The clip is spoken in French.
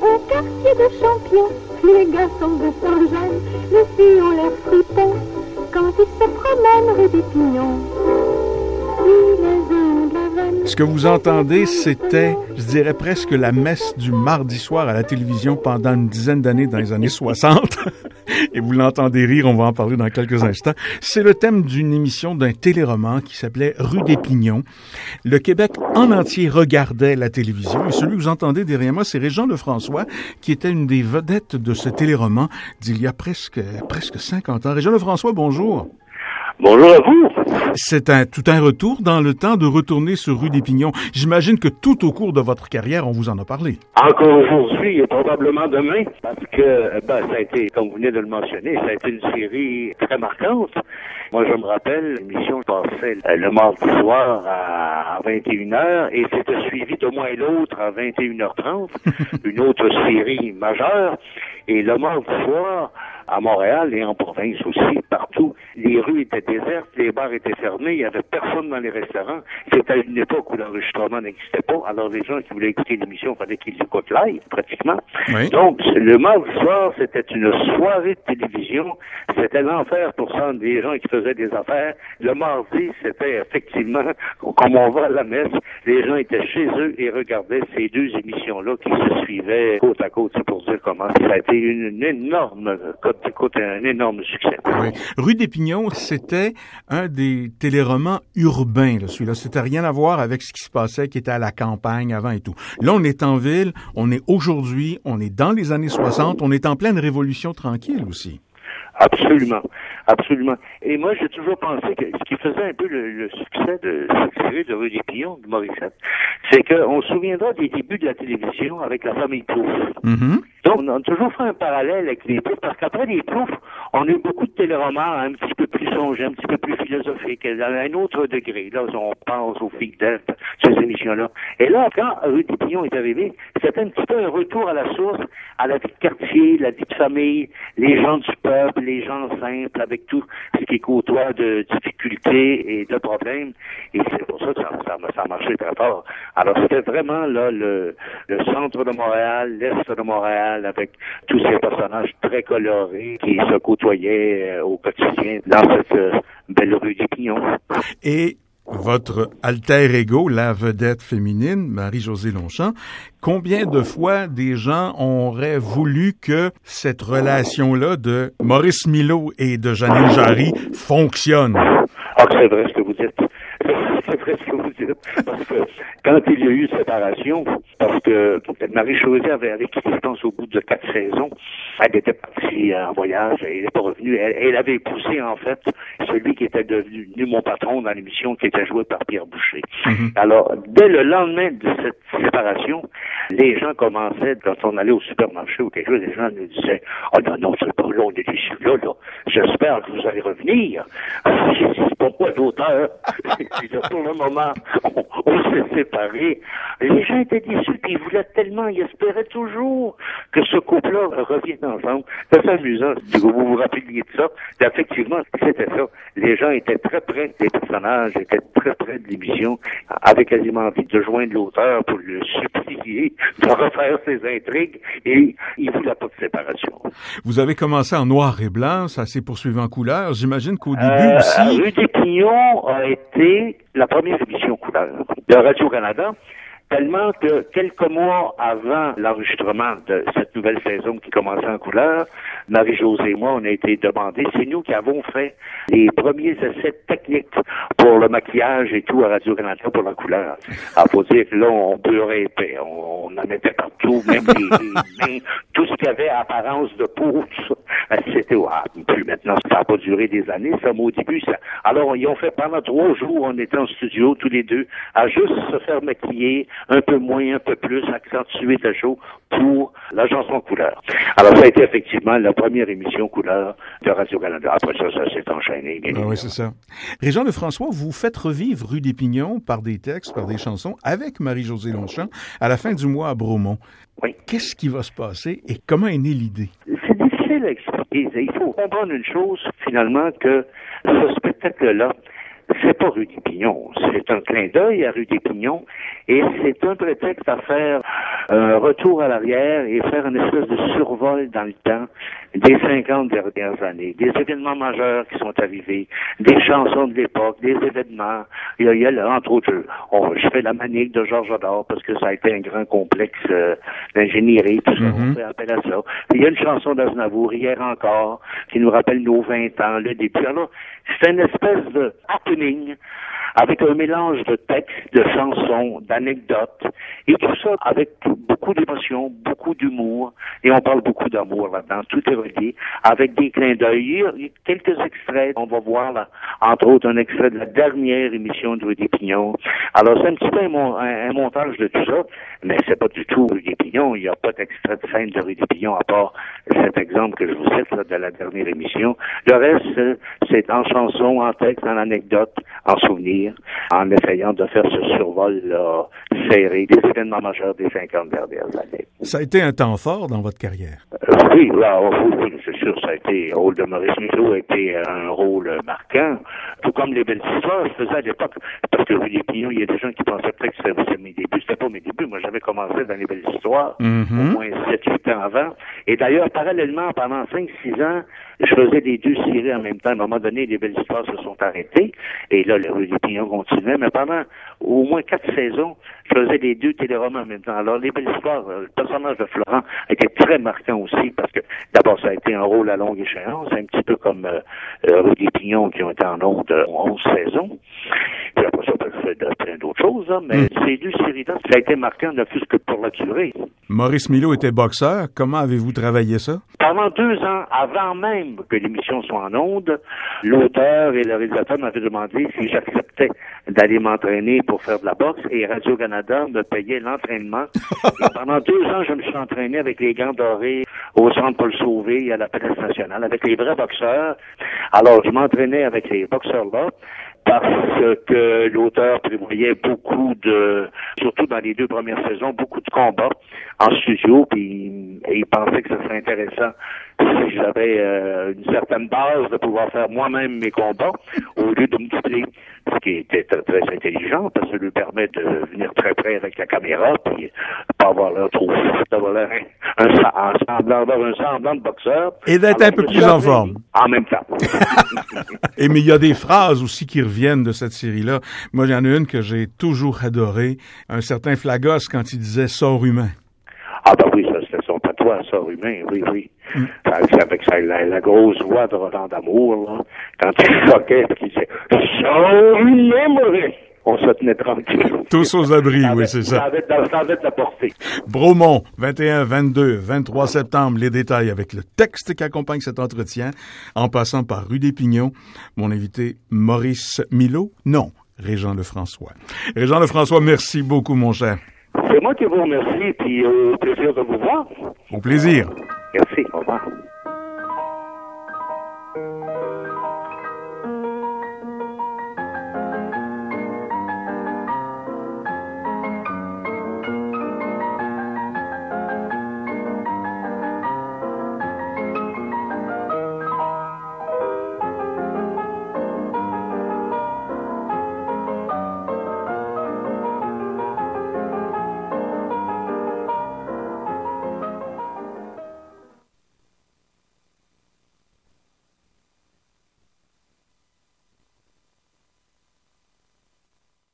Au quartier de champions, les garçons de Saint-Jean, les filles ont l'air fripons quand ils se promènent rue des Pignons. Ce que vous entendez, c'était, je dirais presque la messe du mardi soir à la télévision pendant une dizaine d'années dans les années 60. Et vous l'entendez rire, on va en parler dans quelques instants. C'est le thème d'une émission d'un téléroman qui s'appelait Rue des Pignons. Le Québec en entier regardait la télévision et celui que vous entendez derrière moi, c'est Régent Lefrançois, qui était une des vedettes de ce téléroman d'il y a presque, presque 50 ans. Régent Lefrançois, bonjour. Bonjour à vous. C'est un tout un retour dans le temps de retourner sur rue des Pignons. J'imagine que tout au cours de votre carrière, on vous en a parlé. Encore aujourd'hui et probablement demain, parce que ben, ça a été, comme vous venez de le mentionner, ça a été une série très marquante. Moi, je me rappelle, l'émission passait le mardi soir à 21h et c'était suivi de moins l'autre à 21h30, une autre série majeure. Et le mardi soir, à Montréal et en province aussi, partout. Les rues étaient désertes, les bars étaient fermés, il n'y avait personne dans les restaurants. C'était une époque où l'enregistrement n'existait pas. Alors les gens qui voulaient écouter l'émission, fallait qu'ils écoutent live, pratiquement. Donc, le mardi soir, c'était une soirée de télévision. C'était l'enfer pour ça des gens qui faisaient des affaires. Le mardi, c'était effectivement, comme on va à la messe, les gens étaient chez eux et regardaient ces deux émissions-là qui se suivaient côte à côte. C'est pour dire comment ça a été une, énorme un énorme succès. Oui. Rue des Pignons, c'était un des téléromans urbains, celui-là. C'était rien à voir avec ce qui se passait, qui était à la campagne avant et tout. Là, on est en ville, on est aujourd'hui, on est dans les années 60, on est en pleine révolution tranquille aussi. Absolument, absolument. Et moi, j'ai toujours pensé que ce qui faisait un peu le, succès de cette série de Rue des Pignons de Morissette, c'est qu'on se souviendra des débuts de la télévision avec la famille Plouf. Mm-hmm. Donc, on a toujours fait un parallèle avec les Plouf, parce qu'après les Plouf, on a eu beaucoup de téléromans un petit peu plus songés, un petit peu plus philosophiques, à un autre degré. Là, on pense aux filles d'Elf, ces émissions-là. Et là, quand Rue des est arrivé, c'était un petit peu un retour à la source, à la vie de quartier, la vie de famille, les gens du peuple, les gens simples, avec tout ce qui côtoie de difficultés et de problèmes. Et c'est pour ça que ça, ça, a marché très fort. Alors, c'était vraiment là le, le centre de Montréal, l'est de Montréal, avec tous ces personnages très colorés qui se côtoyaient euh, au quotidien dans cette euh, belle rue des Pignons. Et votre alter ego, la vedette féminine, Marie-Josée Longchamp, combien de fois des gens auraient voulu que cette relation-là de Maurice Milo et de Janine Jarry fonctionne? Ah, c'est vrai ce que vous dites. dites. Parce que quand il y a eu séparation, parce que Marie-Josée avait, je pense, au bout de quatre saisons, elle était partie en voyage, elle n'est pas revenue. Elle, avait épousé, en fait, celui qui était devenu mon patron dans l'émission, qui était joué par Pierre Boucher. Mhm. Alors, dès le lendemain de cette séparation, les gens commençaient, quand on allait au supermarché ou quelque chose, les gens nous disaient, oh non, non, c'est pas là, on est ici, là, là. J'espère que vous allez revenir. Dit, c'est pourquoi d'auteur? pour le moment, on, on s'est séparés. Les gens étaient déçus, puis ils voulaient tellement, ils espéraient toujours que ce couple-là revienne ensemble. C'est amusant. Vous vous rappeliez de ça? effectivement, c'était ça. Les gens étaient très près des personnages, étaient très près de l'émission, avaient quasiment envie de joindre l'auteur pour le supplier de refaire ses intrigues, et ils voulaient pas de séparation. Vous avez commencé en noir et blanc, ça s'est poursuivi en couleur. J'imagine qu'au début Euh, aussi... Rue des Pignons a été la première émission couleur de Radio-Canada, tellement que quelques mois avant l'enregistrement de cette nouvelle saison qui commençait en couleur, Marie-Josée et moi, on a été demandés, c'est nous qui avons fait les premiers essais techniques pour le maquillage et tout à Radio-Canada pour la couleur. Alors, faut dire que là, on beurrait épais, on, en mettait partout, même les, mains, tout ce qui avait apparence de peau, tout ça. C'était, ah, plus maintenant, ça n'a pas duré des années, ça, mais au début, ça. Alors, ils ont fait pendant trois jours, on était en studio, tous les deux, à juste se faire maquiller, un peu moins, un peu plus, accentuer le show pour la chanson couleur. Alors, ça a été effectivement la première émission couleur de Radio-Canada. Après ça, ça s'est enchaîné. bien Ah oui, c'est ça. Régent Lefrançois, vous faites revivre Rue des Pignons par des textes, par des chansons avec Marie-Josée Longchamp à la fin du mois à Bromont. Oui. Qu'est-ce qui va se passer et comment est née l'idée? C'est difficile à expliquer. Il faut comprendre une chose, finalement, que ce spectacle-là, c'est pas Rue des Pignons. C'est un clin d'œil à Rue des Pignons et c'est un prétexte à faire un retour à l'arrière et faire une espèce de survol dans le temps des 50 dernières années, des événements majeurs qui sont arrivés, des chansons de l'époque, des événements. Il y a, là, entre autres, je, fais la manique de Georges Ador parce que ça a été un grand complexe euh, d'ingénierie, tout ça, on mhm. fait appel à ça. Il y a une chanson d'Aznavour, hier encore, qui nous rappelle nos 20 ans, le début. Alors, c'est une espèce de avec un mélange de textes, de chansons, d'anecdotes, et tout ça avec beaucoup d'émotion, beaucoup d'humour, et on parle beaucoup d'amour là-dedans, tout est relié, avec des clins d'œil. Quelques extraits, on va voir là, entre autres un extrait de la dernière émission de Rue des Pignons. Alors c'est un petit peu un, montage de tout ça, mais c'est pas du tout Rue des Pignons, il n'y a pas d'extrait de scène de Rue des Pignons à part cet exemple que je vous cite là, de la dernière émission. Le reste, c'est en chanson, en texte, en anecdote, en souvenir en essayant de faire ce survol serré des événements majeurs des 50 dernières années. Ça a été un temps fort dans votre carrière? Euh, oui, là, oui, c'est sûr, ça a été, le rôle de Maurice Milo a été un rôle marquant, tout comme les belles histoires, je faisais à l'époque, parce que Rudy Pignon, il y a des gens qui pensaient peut-être que c'était mes débuts. C'était pas mes débuts, moi j'avais commencé dans les belles histoires, mm-hmm. au moins 7-8 ans avant. Et d'ailleurs, parallèlement, pendant 5-6 ans, je faisais les deux séries en même temps. À un moment donné, les belles histoires se sont arrêtées. Et là, les, les pignons continuaient. Mais pendant au moins quatre saisons, je faisais les deux téléromans en même temps. Alors, les belles histoires, euh, le personnage de Florent était très marquant aussi parce que, d'abord, ça a été un rôle à longue échéance, un petit peu comme euh, euh Rue des Pignons qui ont été en ondes 11 saisons. Puis après ça, on fait choses, hein, mais mm. ces deux séries-là, ça a été marquant ne plus que pour la durée. Maurice Milo était boxeur. Comment avez-vous travaillé ça? Pendant deux ans, avant même que l'émission soit en ondes, l'auteur et le réalisateur m'avaient demandé si j'acceptais d'aller m'entraîner pour faire de la boxe et Radio-Canada me payait l'entraînement. pendant deux ans, je me suis entraîné avec les gants dorés au centre Paul Sauvé et à la Place nationale, avec les vrais boxeurs. Alors, je m'entraînais avec les boxeurs-là parce que l'auteur prévoyait beaucoup de, surtout dans les deux premières saisons, beaucoup de combats en studio, puis il pensait que ce serait intéressant si j'avais euh, une certaine base de pouvoir faire moi-même mes combats au lieu de me doubler, ce qui était très, intelligent parce que ça lui permet de venir très près avec la caméra puis pas avoir l'air trop d'avoir l'air un, un, semblant, un semblant de boxeur. Et d'être un peu plus en forme. En même temps. Et mais il y a des phrases aussi qui reviennent de cette série-là. Moi, il y en a une que j'ai toujours adorée. Un certain Flagos quand il disait sort humain. Ah ben oui, ça c'était son patois, sort humain, oui, oui. Mm. Avec sa, la, grosse voix de Roland d'Amour, là, quand il choquait, il disait sort humain! On se tenait tranquille. Tous aux abris, oui, c'est ça. Ça avait, ça avait de la portée. Bromont, 21, 22, 23 septembre, les détails avec le texte qui accompagne cet entretien, en passant par Rue des Pignons. Mon invité, Maurice Milo. Non, Régent Lefrançois. Régent Lefrançois, merci beaucoup, mon cher. C'est moi qui vous remercie, puis au plaisir de vous voir. Au plaisir. Merci, au revoir.